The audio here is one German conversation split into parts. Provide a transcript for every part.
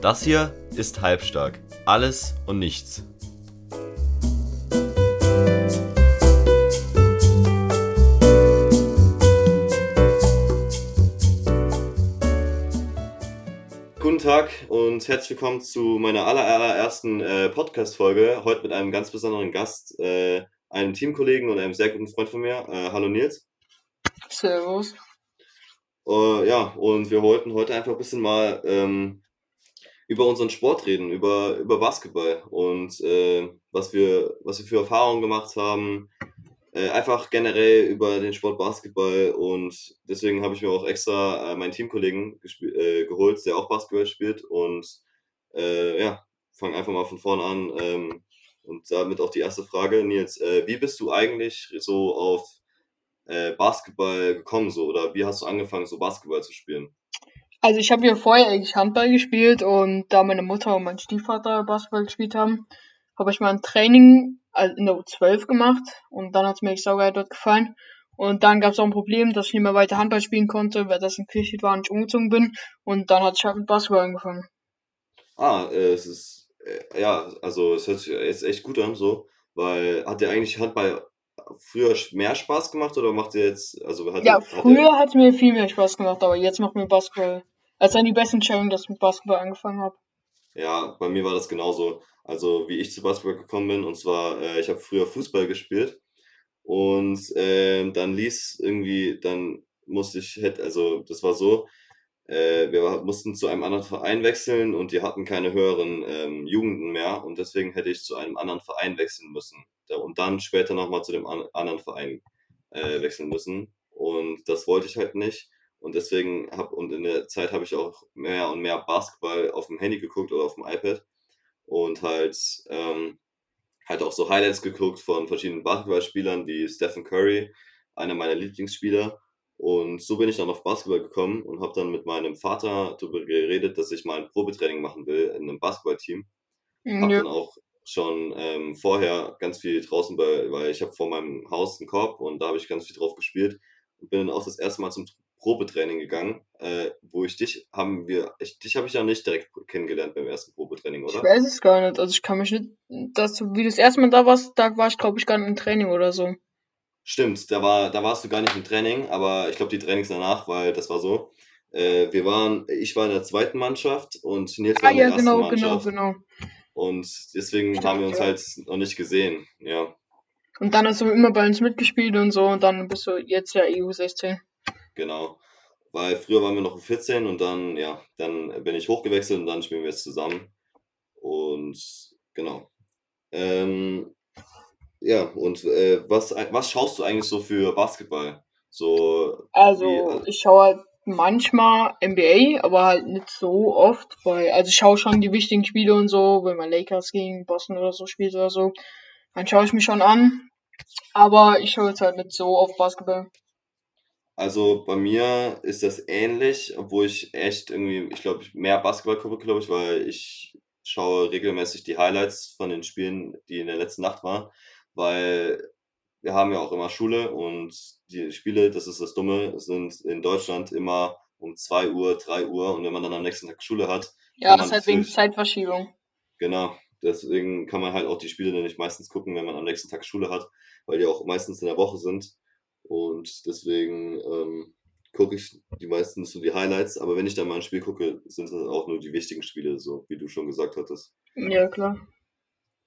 Das hier ist Halbstark. Alles und nichts. Guten Tag und herzlich willkommen zu meiner allerersten äh, Podcast-Folge. Heute mit einem ganz besonderen Gast, äh, einem Teamkollegen und einem sehr guten Freund von mir. Äh, hallo Nils. Servus. Äh, ja, und wir wollten heute einfach ein bisschen mal ähm, über unseren Sport reden, über, über Basketball und äh, was, wir, was wir für Erfahrungen gemacht haben. Äh, einfach generell über den Sport Basketball und deswegen habe ich mir auch extra äh, meinen Teamkollegen äh, geholt, der auch Basketball spielt und äh, ja, fange einfach mal von vorne an ähm, und damit auch die erste Frage, Nils, äh, wie bist du eigentlich so auf Basketball gekommen so oder wie hast du angefangen so Basketball zu spielen? Also ich habe ja vorher eigentlich Handball gespielt und da meine Mutter und mein Stiefvater Basketball gespielt haben, habe ich mal ein Training in der U12 gemacht und dann hat es mir echt saugeil dort gefallen. Und dann gab es auch ein Problem, dass ich nicht mehr weiter Handball spielen konnte, weil das in Kirchhit war und ich umgezogen bin. Und dann hat ich halt mit Basketball angefangen. Ah, äh, es ist, äh, ja, also es hört sich jetzt echt gut an, so, weil hat dir eigentlich Handball früher mehr Spaß gemacht oder macht ihr jetzt, also hat Ja, früher hat es mir viel mehr Spaß gemacht, aber jetzt macht mir Basketball, als dann die besten Entscheidung, dass ich mit Basketball angefangen habe. Ja, bei mir war das genauso. Also wie ich zu Basketball gekommen bin, und zwar, äh, ich habe früher Fußball gespielt und äh, dann ließ irgendwie, dann musste ich, also das war so, äh, wir mussten zu einem anderen Verein wechseln und die hatten keine höheren ähm, Jugenden mehr und deswegen hätte ich zu einem anderen Verein wechseln müssen und dann später nochmal zu dem an anderen Verein äh, wechseln müssen. Und das wollte ich halt nicht. Und deswegen habe, und in der Zeit habe ich auch mehr und mehr Basketball auf dem Handy geguckt oder auf dem iPad und halt, ähm, halt auch so Highlights geguckt von verschiedenen Basketballspielern wie Stephen Curry, einer meiner Lieblingsspieler. Und so bin ich dann auf Basketball gekommen und habe dann mit meinem Vater darüber geredet, dass ich mal ein Probetraining machen will in einem Basketballteam. Mhm. Habe dann auch schon ähm, vorher ganz viel draußen, bei, weil ich habe vor meinem Haus einen Korb und da habe ich ganz viel drauf gespielt und bin dann auch das erste Mal zum Probetraining gegangen, äh, wo ich dich haben wir, ich, dich habe ich ja nicht direkt kennengelernt beim ersten Probetraining, oder? Ich weiß es gar nicht, also ich kann mich nicht, dass wie du das erste Mal da warst, da war ich glaube ich gar nicht im Training oder so. Stimmt, da war, da warst du gar nicht im Training, aber ich glaube die Trainings danach, weil das war so. Äh, wir waren, ich war in der zweiten Mannschaft und Nils ah, war in der ja, ersten genau, genau Mannschaft. genau, genau. Und deswegen Stimmt, haben wir uns ja. halt noch nicht gesehen, ja. Und dann hast du immer bei uns mitgespielt und so und dann bist du jetzt ja EU 16. Genau. Weil früher waren wir noch 14 und dann, ja, dann bin ich hochgewechselt und dann spielen wir jetzt zusammen. Und genau. Ähm, ja, und äh, was, was schaust du eigentlich so für Basketball? So, also, wie, also ich schaue halt manchmal NBA, aber halt nicht so oft, weil, also ich schaue schon die wichtigen Spiele und so, wenn man Lakers gegen Boston oder so spielt oder so, dann schaue ich mich schon an. Aber ich schaue jetzt halt nicht so auf Basketball. Also bei mir ist das ähnlich, obwohl ich echt irgendwie, ich glaube, ich mehr Basketball gucke, glaube ich, weil ich schaue regelmäßig die Highlights von den Spielen, die in der letzten Nacht waren, weil wir haben ja auch immer Schule und die Spiele, das ist das Dumme, sind in Deutschland immer um 2 Uhr, 3 Uhr und wenn man dann am nächsten Tag Schule hat. Ja, das ist halt wegen Zeitverschiebung. Genau, deswegen kann man halt auch die Spiele dann nicht meistens gucken, wenn man am nächsten Tag Schule hat, weil die auch meistens in der Woche sind. Und deswegen ähm, gucke ich die meistens so die Highlights, aber wenn ich dann mal ein Spiel gucke, sind es auch nur die wichtigen Spiele, so wie du schon gesagt hattest. Ja, klar.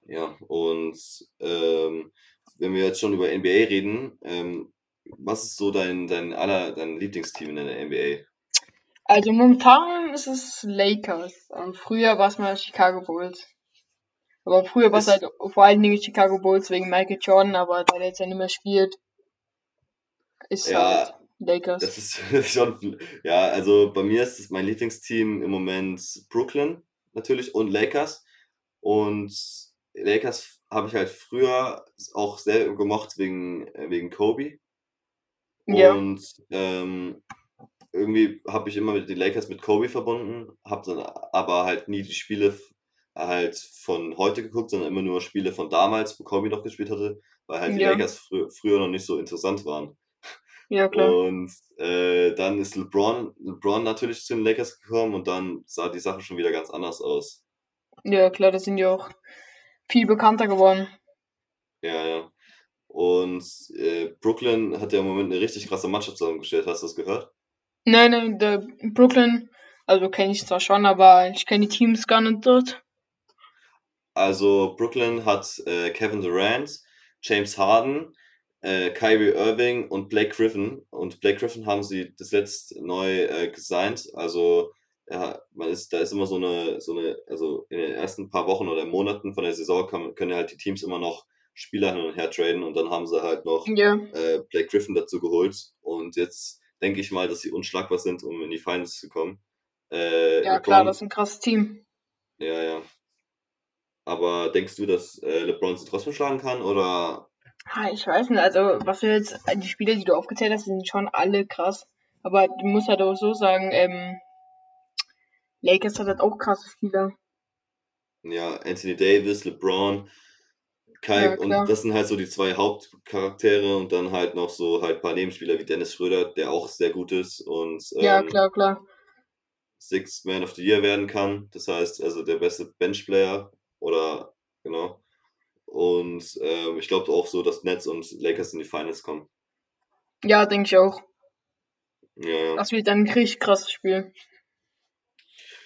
Ja, und ähm, wenn wir jetzt schon über NBA reden, ähm, was ist so dein, dein aller dein Lieblingsteam in der NBA? Also momentan ist es Lakers. Und früher war es mal Chicago Bulls. Aber früher war es halt vor allen Dingen Chicago Bulls wegen Michael Jordan, aber da der jetzt ja nicht mehr spielt, ist ja, halt Lakers. Das ist schon, ja, also bei mir ist es mein Lieblingsteam im Moment Brooklyn natürlich und Lakers. Und Lakers habe ich halt früher auch sehr gemocht wegen, wegen Kobe. Ja. Und ähm, irgendwie habe ich immer mit den Lakers mit Kobe verbunden, habe dann aber halt nie die Spiele halt von heute geguckt, sondern immer nur Spiele von damals, wo Kobe noch gespielt hatte, weil halt die ja. Lakers fr früher noch nicht so interessant waren. Ja, klar. Und äh, dann ist LeBron, LeBron natürlich zu den Lakers gekommen und dann sah die Sache schon wieder ganz anders aus. Ja, klar, das sind ja auch viel bekannter geworden. Ja, ja. Und äh, Brooklyn hat ja im Moment eine richtig krasse Mannschaft zusammengestellt. Hast du das gehört? Nein, nein, der Brooklyn, also kenne ich zwar schon, aber ich kenne die Teams gar nicht dort. Also Brooklyn hat äh, Kevin Durant, James Harden, äh, Kyrie Irving und Blake Griffin. Und Blake Griffin haben sie das letzte neu äh, gesigned. Also ja, man ist, da ist immer so eine, so eine, also in den ersten paar Wochen oder Monaten von der Saison kann, können halt die Teams immer noch Spieler hin und her traden und dann haben sie halt noch Ja, äh, Blake Griffin dazu geholt. Und jetzt denke ich mal, dass sie unschlagbar sind, um in die Finals zu kommen. Äh, ja klar, das ist ein krasses Team. ja, ja. Aber denkst du, dass äh, LeBron sie trotzdem schlagen kann oder ich weiß nicht, also was du jetzt, die Spieler, die du aufgezählt hast, sind schon alle krass. Aber du musst halt auch so sagen, ähm, Lakers hat halt auch krasse Spieler. ja, Anthony Davis, LeBron, Kai Ja, und das sind halt so die zwei Hauptcharaktere und dann halt noch so halt ein paar Nebenspieler wie Dennis Schröder, der auch sehr gut ist und Ja, ähm, klar, klar. Sixth Man of the Year werden kann. Das heißt, also der beste Benchplayer oder genau. Und ähm, ich glaube auch so, dass Nets und Lakers in die Finals kommen. Ja, denke ich auch. Ja. Das wird ein richtig krasses Spiel.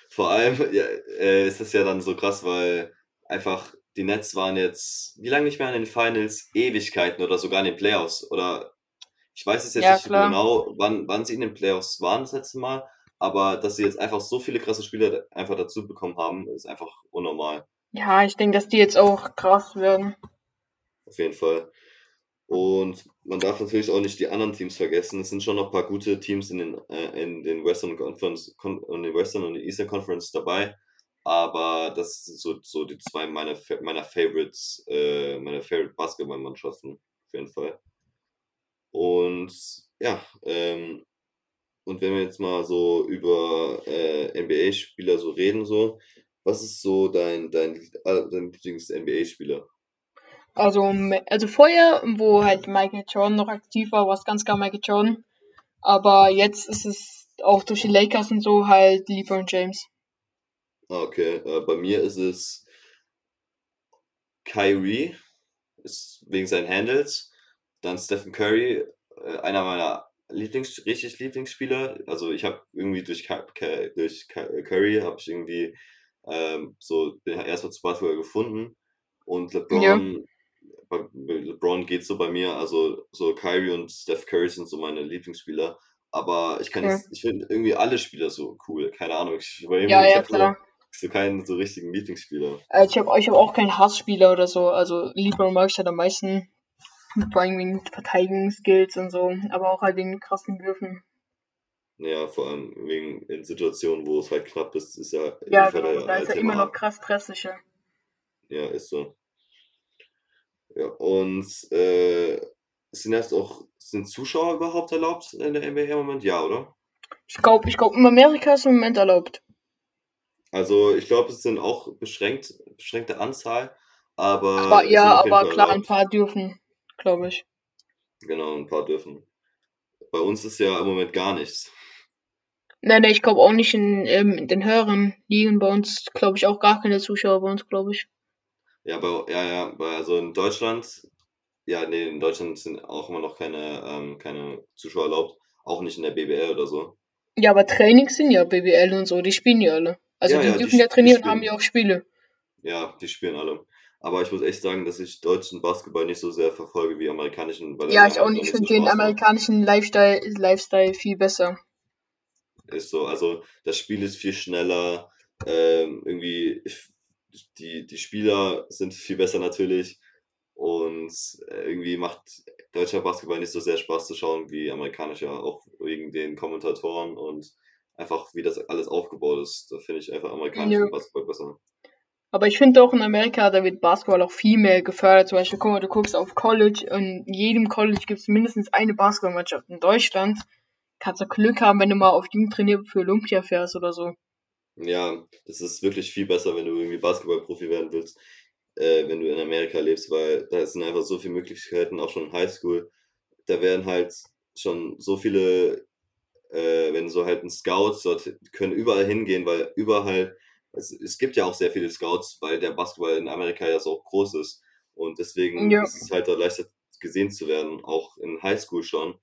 Vor allem ja, äh, ist das ja dann so krass, weil einfach die Nets waren jetzt, wie lange nicht mehr in den Finals? Ewigkeiten oder sogar in den Playoffs. Oder ich weiß es jetzt Ja, nicht klar. genau, wann, wann sie in den Playoffs waren das letzte Mal, aber dass sie jetzt einfach so viele krasse Spieler einfach dazu bekommen haben, ist einfach unnormal. Ja, ich denke, dass die jetzt auch krass werden. Auf jeden Fall. Und man darf natürlich auch nicht die anderen Teams vergessen. Es sind schon noch ein paar gute Teams in den, äh, in den Western Conference, Con in den Western und Eastern Conference dabei. Aber das sind so, so die zwei meiner, meiner Favorites, äh, meiner Favorite Basketballmannschaften, auf jeden Fall. Und ja, ähm, und wenn wir jetzt mal so über äh, NBA-Spieler so reden, so, was ist so dein, dein, äh, dein Lieblings-NBA-Spieler? Also, also vorher, wo halt Michael Jordan noch aktiv war, war es ganz klar Michael Jordan. Aber jetzt ist es auch durch die Lakers und so halt LeBron James. Ah, okay. Äh, bei mir ist es Kyrie, ist wegen seinen Handles. Dann Stephen Curry, äh, einer meiner Lieblings, richtig Lieblingsspieler. Also ich habe irgendwie durch, Ky Ky durch Ky Curry habe ich irgendwie ähm, so bin erstmal zu Basketball gefunden. Und Ja, LeBron, bei LeBron geht so bei mir, also so Kyrie und Steph Curry sind so meine Lieblingsspieler. Aber ich kann okay. jetzt, ich finde irgendwie alle Spieler so cool. Keine Ahnung. Ich, bei Ja, mir, ich ja, habe so, klar. so keinen so richtigen Lieblingsspieler. Äh, ich habe ich hab auch keinen Hassspieler oder so. Also LeBron mag ich halt am meisten. Vor allem wegen Verteidigungsskills und so. Aber auch halt wegen krassen Würfen. Ja, vor allem wegen in Situationen, wo es halt knapp ist, ist ja, Ja, genau. ja Da ist halt er immer noch krass treffsicher. Ja, ist so. Ja, und äh, sind jetzt auch, sind Zuschauer überhaupt erlaubt in der NBA im Moment? Ja, oder? Ich glaube, ich glaub, in Amerika ist im Moment erlaubt. Also ich glaube, es sind auch beschränkt, beschränkte Anzahl, Aber aber ja, aber klar, ein erlaubt. paar dürfen, glaube ich. Genau, ein paar dürfen. Bei uns ist ja im Moment gar nichts. Nein, nein, ich glaube auch nicht in, ähm, in den höheren Ligen bei uns, glaube ich, auch gar keine Zuschauer bei uns, glaube ich. Ja, bei, ja, ja, bei, also in Deutschland, ja, nee, in Deutschland sind auch immer noch keine, ähm, keine Zuschauer erlaubt, auch nicht in der BBL oder so. Ja, aber Trainings sind ja BBL und so, die spielen ja alle. Also Ja, die ja, die, dürfen ja die trainieren und haben ja auch Spiele. ja, die spielen alle. Aber ich muss echt sagen, dass ich deutschen Basketball nicht so sehr verfolge wie amerikanischen, er Ja, ich auch nicht. Ich finde den amerikanischen Lifestyle, Lifestyle viel besser. Ist so, also das Spiel ist viel schneller, ähm, irgendwie, die, die Spieler sind viel besser natürlich und äh, irgendwie macht deutscher Basketball nicht so sehr Spaß zu schauen wie amerikanischer, auch wegen den Kommentatoren und einfach wie das alles aufgebaut ist. Da finde ich einfach Ja. amerikanischen Basketball besser. Aber ich finde auch in Amerika, da wird Basketball auch viel mehr gefördert. Zum Beispiel, guck mal, du guckst auf College und in jedem College gibt es mindestens eine Basketballmannschaft. In Deutschland kannst du Glück haben, wenn du mal auf Jugendturnier für Olympia fährst oder so. Ja, das ist wirklich viel besser, wenn du irgendwie Basketballprofi werden willst, äh, wenn du in Amerika lebst, weil da sind einfach so viele Möglichkeiten, auch schon in Highschool. Da werden halt schon so viele, äh, wenn so halt ein Scouts dort können überall hingehen, weil überall, es, es gibt ja auch sehr viele Scouts, weil der Basketball in Amerika ja so groß ist. Und deswegen Ja. ist es halt da leichter gesehen zu werden, auch in Highschool schon.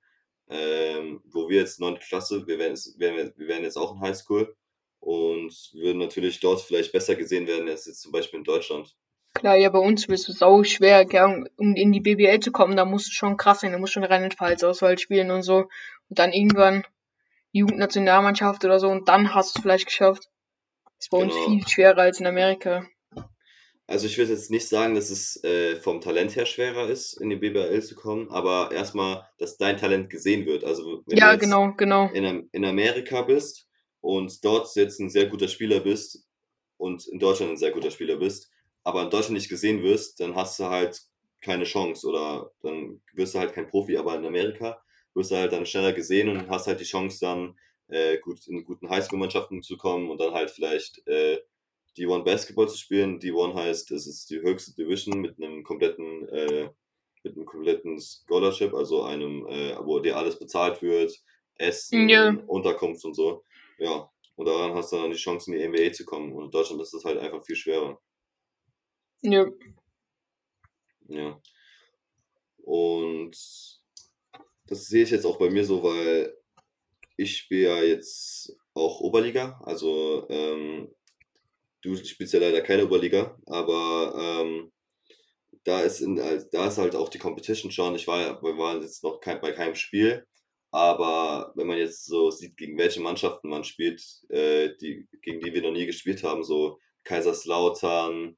Ähm, wo wir jetzt 9. Klasse, wir werden, jetzt, wir, werden, wir werden jetzt auch in Highschool und würden natürlich dort vielleicht besser gesehen werden als jetzt zum Beispiel in Deutschland. Klar, ja, bei uns ist es sau schwer, gell, um in die BBL zu kommen, da musst du schon krass sein, da musst du schon Rheinland-Pfalz-Auswahl spielen und so. Und dann irgendwann Jugendnationalmannschaft oder so und dann hast du es vielleicht geschafft. ist bei uns Genau. viel schwerer als in Amerika. Also ich würde jetzt nicht sagen, dass es äh, vom Talent her schwerer ist, in die BBL zu kommen, aber erstmal, dass dein Talent gesehen wird. Also wenn Ja, du jetzt genau, genau. in, Am- in Amerika bist und dort jetzt ein sehr guter Spieler bist und in Deutschland ein sehr guter Spieler bist, aber in Deutschland nicht gesehen wirst, dann hast du halt keine Chance oder dann wirst du halt kein Profi, aber in Amerika wirst du halt dann schneller gesehen und hast halt die Chance dann äh, gut in guten Highschool-Mannschaften zu kommen und dann halt vielleicht äh, D1 Basketball zu spielen. D1 heißt, es ist die höchste Division mit einem kompletten, äh, mit einem kompletten Scholarship, also einem, äh, wo dir alles bezahlt wird, Essen, Ja. Unterkunft und so. Ja, und daran hast du dann die Chance, in die NBA zu kommen. Und in Deutschland ist das halt einfach viel schwerer. Ja. Ja. Und das sehe ich jetzt auch bei mir so, weil ich spiele ja jetzt auch Oberliga. Also ähm, du spielst ja leider keine Oberliga, aber ähm, da ist in, äh, da ist halt auch die Competition schon. Ich war, wir waren jetzt noch kein, bei keinem Spiel, aber wenn man jetzt so sieht, gegen welche Mannschaften man spielt, äh, die, gegen die wir noch nie gespielt haben, so Kaiserslautern,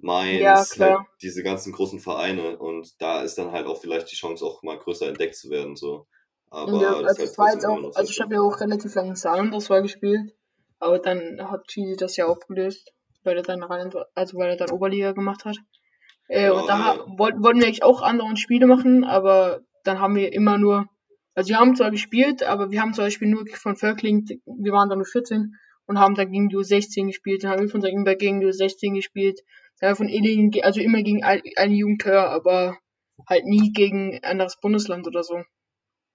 Mainz, Ja, halt diese ganzen großen Vereine und da ist dann halt auch vielleicht die Chance auch mal größer entdeckt zu werden, so. Aber Ja, also halt war auch, also ich habe ja auch relativ lange Saarland-Auswahl gespielt, aber dann hat Cheesy das ja aufgelöst, weil er dann rein, also weil er dann Oberliga gemacht hat. Äh, und Genau, da wollten, wir eigentlich auch andere Spiele machen, aber dann haben wir immer nur, also wir haben zwar gespielt, aber wir haben zum Beispiel nur von Völkling, wir waren dann nur 14 und haben dann gegen die U16 gespielt, dann haben wir von. Ingbert gegen die U16 gespielt, dann haben wir von Illingen, ge- also immer gegen ein- eine Jugend höher, aber halt nie gegen ein anderes Bundesland oder so.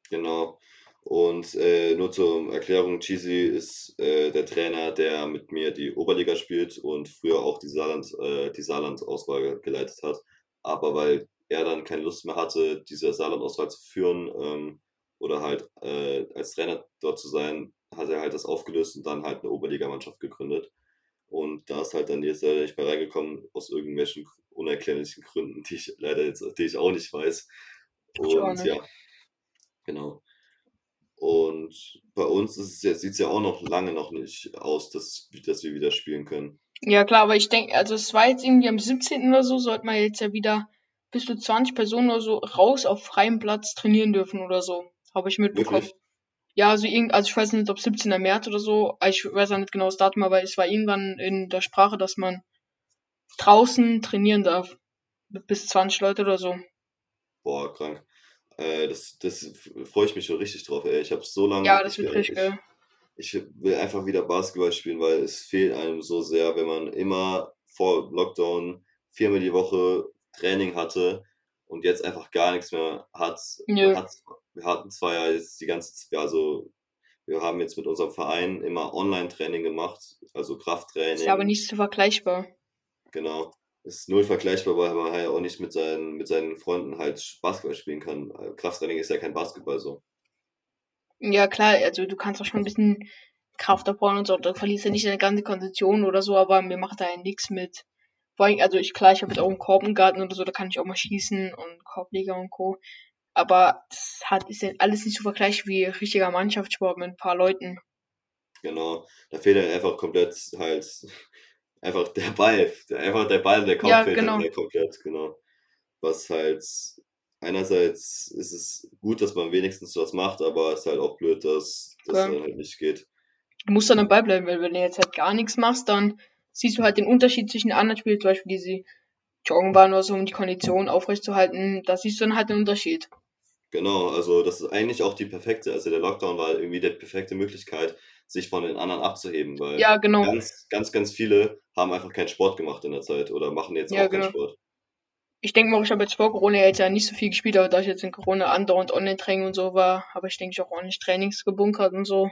Genau. Und äh, nur zur Erklärung, Cheesy ist äh, der Trainer, der mit mir die Oberliga spielt und früher auch die Saarland, äh, die Saarland-Auswahl geleitet hat. Aber weil er dann keine Lust mehr hatte, diese Saarland-Auswahl zu führen ähm, oder halt äh, als Trainer dort zu sein, hat er halt das aufgelöst und dann halt eine Oberligamannschaft gegründet. Und da ist halt dann jetzt leider nicht mehr reingekommen, aus irgendwelchen unerklärlichen Gründen, die ich leider jetzt, die ich auch nicht weiß. Und ja, genau. Und bei uns ist es sieht es ja auch noch lange noch nicht aus, dass, dass wir wieder spielen können. Ja, klar, aber ich denke, also es war jetzt irgendwie am 17. oder so, sollte man jetzt ja wieder bis zu 20 Personen oder so raus auf freiem Platz trainieren dürfen oder so. Habe ich mitbekommen. Wirklich? Ja, also irgend, also ich weiß nicht, ob 17. März oder so, ich weiß auch nicht genau das Datum, aber es war irgendwann in der Sprache, dass man draußen trainieren darf. Bis 20 Leute oder so. Boah, krank. Äh, das das freue ich mich schon richtig drauf, ey. Ich habe so lange, Ja, das ich wird richtig ich, geil. ich will einfach wieder Basketball spielen, weil es fehlt einem so sehr, wenn man immer vor Lockdown viermal die Woche Training hatte und jetzt einfach gar nichts mehr hat. Nö. hat, wir hatten zwar ja jetzt die ganze Zeit, also wir haben jetzt mit unserem Verein immer Online-Training gemacht, also Ist aber Krafttraining, nicht so vergleichbar. genau. Ist null vergleichbar, weil man halt auch nicht mit seinen, mit seinen Freunden halt Basketball spielen kann. Äh, Krafttraining ist ja kein Basketball so. Ja, klar, also du kannst auch schon ein bisschen Kraft abbauen und so, da verlierst du nicht deine ganze Kondition oder so, aber mir macht da ja nichts mit. Vor allem, also ich, klar, ich habe jetzt auch einen Korb im Garten oder so, da kann ich auch mal schießen und Korbleger und Co. Aber das hat, ist ja alles nicht so vergleichbar wie richtiger Mannschaftssport mit ein paar Leuten. Genau. Da fehlt halt einfach komplett halt einfach der Ball. Der, einfach der Ball, der Kopf Ja, fehlt genau. halt wieder komplett, genau. Was halt einerseits ist es gut, dass man wenigstens was macht, aber es ist halt auch blöd, dass das Klar. dann halt nicht geht. Du musst dann dabei bleiben, weil wenn du jetzt halt gar nichts machst, dann siehst du halt den Unterschied zwischen den anderen Spielen, zum Beispiel diese Joggenbahn oder so, um die Kondition aufrechtzuerhalten. Da siehst du dann halt den Unterschied. Genau, also das ist eigentlich auch die perfekte, also der Lockdown war irgendwie die perfekte Möglichkeit, sich von den anderen abzuheben, weil Ja, genau. ganz, ganz, ganz viele haben einfach keinen Sport gemacht in der Zeit oder machen jetzt Ja, auch keinen genau. Sport. ich denke mal, ich habe jetzt vor Corona jetzt ja nicht so viel gespielt, aber da ich jetzt in Corona andauernd Online-Training und so war, habe ich, denke ich, auch ordentlich Trainings gebunkert und so,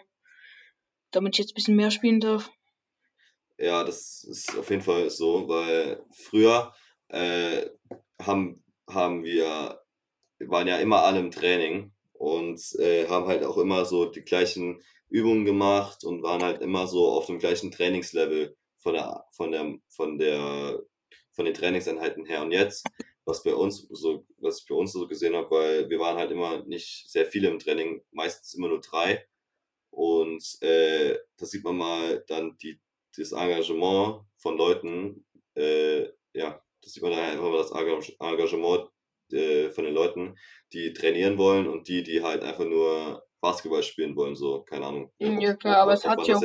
damit ich jetzt ein bisschen mehr spielen darf. Ja, das ist auf jeden Fall so, weil früher äh, haben, haben wir, waren ja immer alle im Training und äh, haben halt auch immer so die gleichen Übungen gemacht und waren halt immer so auf dem gleichen Trainingslevel von der, von der, von der, von den Trainingseinheiten her. Und jetzt, was bei uns so, was ich bei uns so gesehen habe, weil wir waren halt immer nicht sehr viele im Training, meistens immer nur drei. Und äh, da sieht man mal dann die, das Engagement von Leuten, äh, ja, das sieht man da einfach mal das Engagement äh, von den Leuten, die trainieren wollen und die, die halt einfach nur Basketball spielen wollen, so, keine Ahnung. Ja, klar, aber es hat ja auch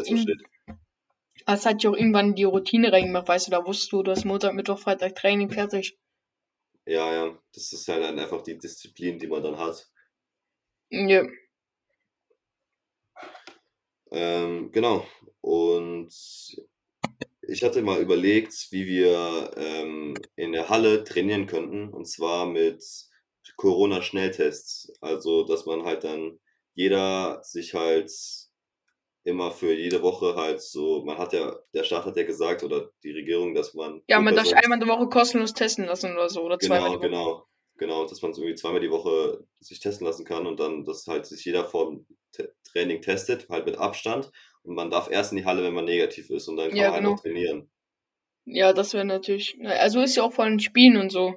es hat ja auch irgendwann die Routine reingemacht, weißt du, da wusstest du, du hast Montag, Mittwoch, Freitag Training fertig. Ja, ja, das ist halt dann einfach die Disziplin, die man dann hat. Ja. Ähm, genau. Und ich hatte mal überlegt, wie wir ähm, in der Halle trainieren könnten, und zwar mit Corona-Schnelltests. Also, dass man halt dann jeder sich halt immer für jede Woche halt so, man hat ja, der Staat hat ja gesagt oder die Regierung, dass man. Ja, man darf einmal die Woche kostenlos testen lassen oder so oder zweimal genau, die Woche. Genau, genau, dass man es irgendwie zweimal die Woche sich testen lassen kann und dann, dass halt sich jeder vor dem Training testet, halt mit Abstand und man darf erst in die Halle, wenn man negativ ist und dann kann ja, man halt genau. trainieren. Ja, das wäre natürlich, also ist ja auch vor allem Spielen und so.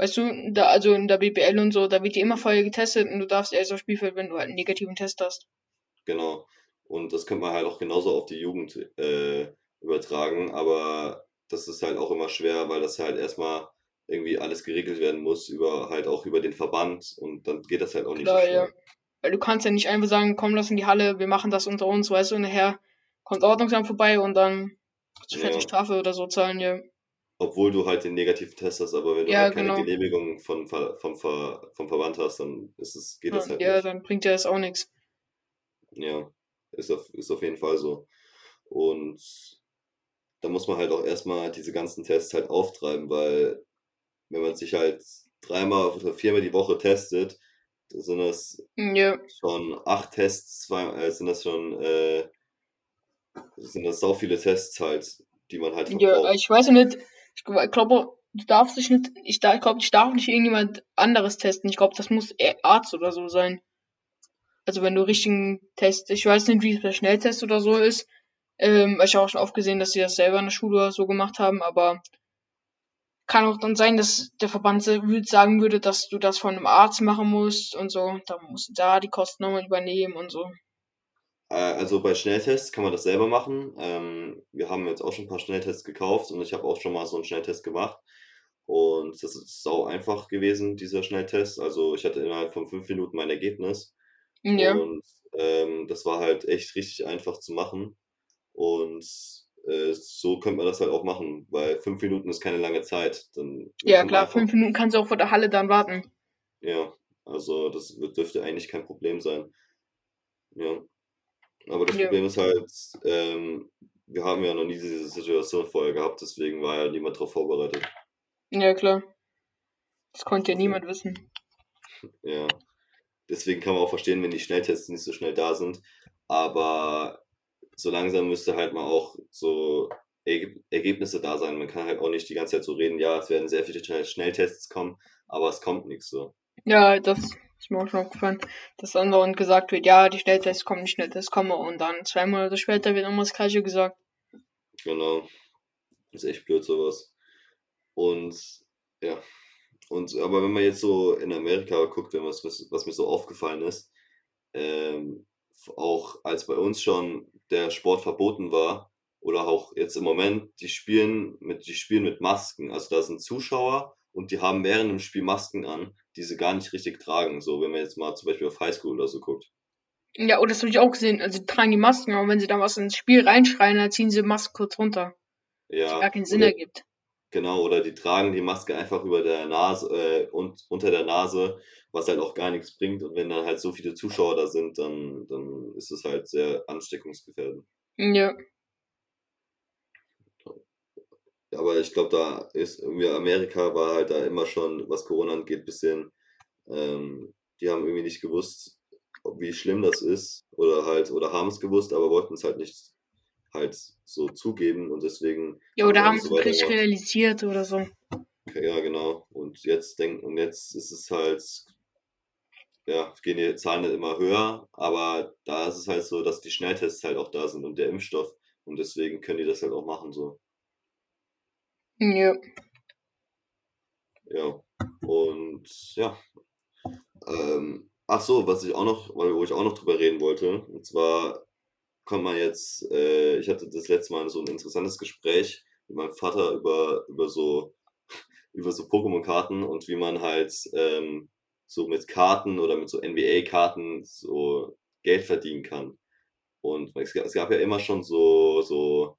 Weißt du, da, also in der BBL und so, da wird die immer vorher getestet und du darfst erst aufs Spielfeld, wenn du halt einen negativen Test hast. Genau. Und das könnte man halt auch genauso auf die Jugend äh, übertragen, aber das ist halt auch immer schwer, weil das halt erstmal irgendwie alles geregelt werden muss, über halt auch über den Verband und dann geht das halt auch nicht Klar, so schnell. Ja. Weil du kannst ja nicht einfach sagen, komm, lass in die Halle, wir machen das unter uns, weißt du, und nachher kommt Ordnungsamt vorbei und dann zu fette ja. Strafe oder so zahlen, ja. Obwohl du halt den negativen Test hast, aber wenn du ja, halt keine genau. Genehmigung von, vom, vom Verband hast, dann ist es, geht das halt ja, nicht. Ja, dann bringt dir das auch nichts. Ja. Ist auf, ist auf jeden Fall so. Und da muss man halt auch erstmal diese ganzen Tests halt auftreiben, weil wenn man sich halt dreimal oder viermal die Woche testet, sind das ja. schon acht Tests, zwei, äh, sind das schon, äh, sind das sau viele Tests halt, die man halt verbraucht. Ja, ich weiß nicht, ich glaube, du darfst dich nicht, ich, ich glaube, ich darf nicht irgendjemand anderes testen. Ich glaube, das muss Arzt oder so sein. Also wenn du richtigen Test, ich weiß nicht, wie es bei Schnelltest oder so ist. Ähm, ich habe auch schon oft gesehen, dass sie das selber in der Schule so gemacht haben, aber kann auch dann sein, dass der Verband sagen würde, dass du das von einem Arzt machen musst und so. Da musst du da die Kosten nochmal übernehmen und so. Äh, also bei Schnelltests kann man das selber machen. Ähm, wir haben jetzt auch schon ein paar Schnelltests gekauft und ich habe auch schon mal so einen Schnelltest gemacht. Und das ist sau einfach gewesen, dieser Schnelltest. Also ich hatte innerhalb von fünf Minuten mein Ergebnis. Ja. Und ähm, das war halt echt richtig einfach zu machen. Und äh, so könnte man das halt auch machen, weil fünf Minuten ist keine lange Zeit. Dann ja, klar, fünf Minuten kannst du auch vor der Halle dann warten. Ja, also das dürfte eigentlich kein Problem sein. Ja. Aber das ja. Problem ist halt, ähm, wir haben ja noch nie diese Situation vorher gehabt, deswegen war ja niemand darauf vorbereitet. Ja, klar. Das konnte ja niemand wissen. Ja. Deswegen kann man auch verstehen, wenn die Schnelltests nicht so schnell da sind. Aber so langsam müsste halt mal auch so Ergebnisse da sein. Man kann halt auch nicht die ganze Zeit so reden, ja, es werden sehr viele Schnelltests kommen, aber es kommt nichts so. Ja, das ist mir auch schon aufgefallen, dass andauernd gesagt wird, ja, die Schnelltests kommen, die Schnelltests kommen und dann zwei Monate später wird immer das gleiche gesagt. Genau. ist echt blöd sowas. Und ja, und aber wenn man jetzt so in Amerika guckt, wenn was, was, mir so aufgefallen ist, ähm, auch als bei uns schon der Sport verboten war, oder auch jetzt im Moment, die spielen mit, die spielen mit Masken. Also da sind Zuschauer und die haben während dem Spiel Masken an, die sie gar nicht richtig tragen. So, wenn man jetzt mal zum Beispiel auf Highschool oder so guckt. Ja, und das habe ich auch gesehen. Also die tragen die Masken, aber wenn sie dann was ins Spiel reinschreien, dann ziehen sie die Maske kurz runter. Ja. Was gar keinen Sinn ergibt. Genau, oder die tragen die Maske einfach über der Nase äh, und unter der Nase, was halt auch gar nichts bringt. Und wenn dann halt so viele Zuschauer da sind, dann, dann ist es halt sehr ansteckungsgefährdend. Ja. Aber ich glaube, da ist irgendwie Amerika war halt da immer schon, was Corona angeht, bisschen, ähm, die haben irgendwie nicht gewusst, wie schlimm das ist oder halt, oder haben es gewusst, aber wollten es halt nicht halt so zugeben und deswegen. Ja, oder haben es richtig realisiert oder so. Okay, ja, genau. Und jetzt denken, und jetzt ist es halt, ja, gehen die Zahlen immer höher, aber da ist es halt so, dass die Schnelltests halt auch da sind und der Impfstoff und deswegen können die das halt auch machen so. Ja. Ja. Und ja. Ähm, ach so, was ich auch noch, wo ich auch noch drüber reden wollte, und zwar kommt man jetzt, äh, ich hatte das letzte Mal so ein interessantes Gespräch mit meinem Vater über, über so, über so Pokémon-Karten und wie man halt ähm, so mit Karten oder mit so NBA-Karten so Geld verdienen kann. Und es gab, es gab ja immer schon so, so,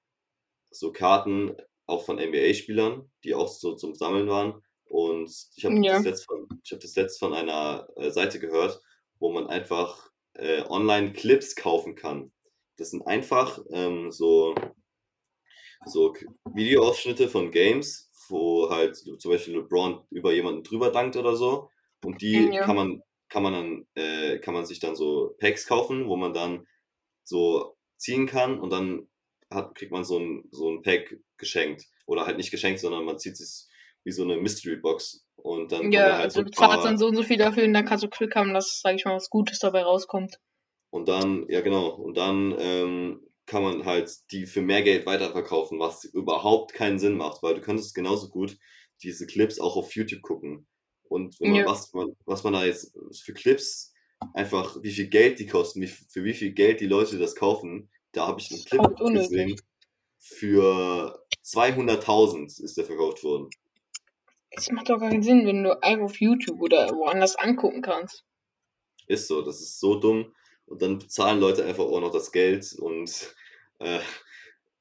so Karten, auch von NBA-Spielern, die auch so zum Sammeln waren. Und ich habe ja. das, letzt von, hab das letzt von einer äh, Seite gehört, wo man einfach äh, online Clips kaufen kann. Das sind einfach ähm, so, so Videoausschnitte von Games, wo halt zum Beispiel LeBron über jemanden drüber dankt oder so. Und die ja. kann man kann man dann äh, kann man sich dann so Packs kaufen, wo man dann so ziehen kann und dann hat, kriegt man so ein, so ein Pack geschenkt. Oder halt nicht geschenkt, sondern man zieht es wie so eine Mystery Box. Und dann ja, halt also so du bezahlst dann so und so viel dafür und dann kannst du Glück haben, dass, sag ich mal, was Gutes dabei rauskommt. Und dann, ja genau, und dann ähm, kann man halt die für mehr Geld weiterverkaufen, was überhaupt keinen Sinn macht, weil du könntest genauso gut diese Clips auch auf YouTube gucken. Und man, ja. was, man, was man da jetzt für Clips einfach, wie viel Geld die kosten, wie, für wie viel Geld die Leute das kaufen, da habe ich einen Clip gesehen. Für 200.000 ist der verkauft worden. Das macht doch keinen Sinn, wenn du einfach auf YouTube oder woanders angucken kannst. Ist so, das ist so dumm. Und dann bezahlen Leute einfach auch noch das Geld und, äh,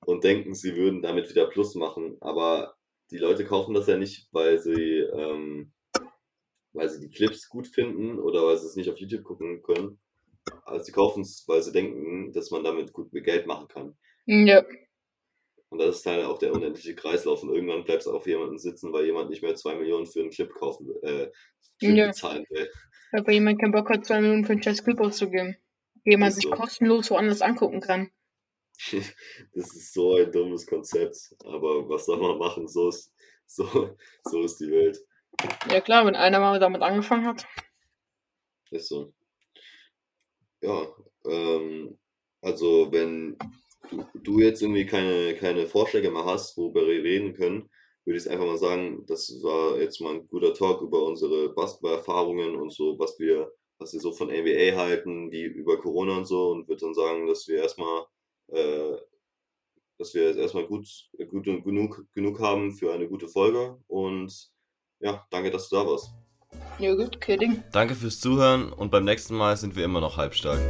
und denken, sie würden damit wieder Plus machen. Aber die Leute kaufen das ja nicht, weil sie, ähm, weil sie die Clips gut finden oder weil sie es nicht auf YouTube gucken können, also sie kaufen es, weil sie denken, dass man damit gut Geld machen kann. Ja. Und das ist halt auch der unendliche Kreislauf. Und irgendwann bleibt es auf jemanden sitzen, weil jemand nicht mehr 2 Millionen für einen Clip kaufen äh, Clip ja. bezahlen will. Weil jemand keinen Bock hat, 2 Millionen für einen scheiß Clip auszugeben. Den man sich so. kostenlos woanders angucken kann. das ist so ein dummes Konzept. Aber was soll man machen? So ist, so, so ist die Welt. Ja klar, wenn einer mal damit angefangen hat. Ist so. Ja, ähm, also wenn du, du jetzt irgendwie keine, keine Vorschläge mehr hast, worüber wir reden können, würde ich einfach mal sagen, das war jetzt mal ein guter Talk über unsere Basketballerfahrungen und so, was wir, was wir so von NBA halten, wie über Corona und so und würde dann sagen, dass wir erstmal, äh, dass wir jetzt erstmal gut, gut und genug, genug haben für eine gute Folge und ja, danke, dass du da warst. Ja gut, okay, Ding. Danke fürs Zuhören und beim nächsten Mal sind wir immer noch halbstark.